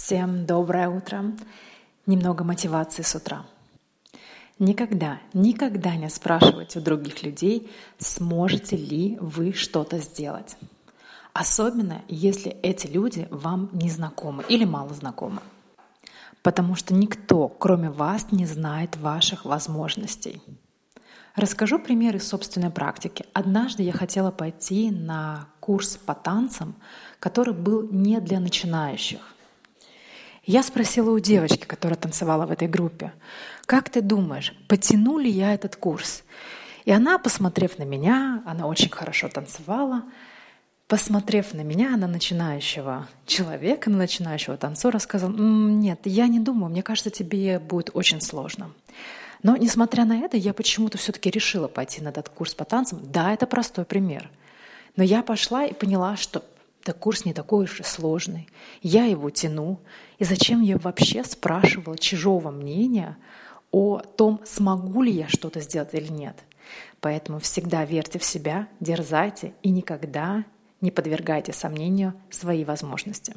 Всем доброе утро. Немного мотивации с утра. Никогда, никогда не спрашивайте у других людей, сможете ли вы что-то сделать. Особенно, если эти люди вам не знакомы или мало знакомы. Потому что никто, кроме вас, не знает ваших возможностей. Расскажу пример из собственной практики. Однажды я хотела пойти на курс по танцам, который был не для начинающих. Я спросила у девочки, которая танцевала в этой группе, как ты думаешь, потяну ли я этот курс? И она, посмотрев на меня, она очень хорошо танцевала, посмотрев на меня, на начинающего человека, на начинающего танцора, сказала, нет, я не думаю, мне кажется, тебе будет очень сложно. Но, несмотря на это, я почему-то все-таки решила пойти на этот курс по танцам. Да, это простой пример. Но я пошла и поняла, что да курс не такой уж и сложный. Я его тяну. И зачем я вообще спрашивала чужого мнения о том, смогу ли я что-то сделать или нет. Поэтому всегда верьте в себя, дерзайте и никогда не подвергайте сомнению свои возможности.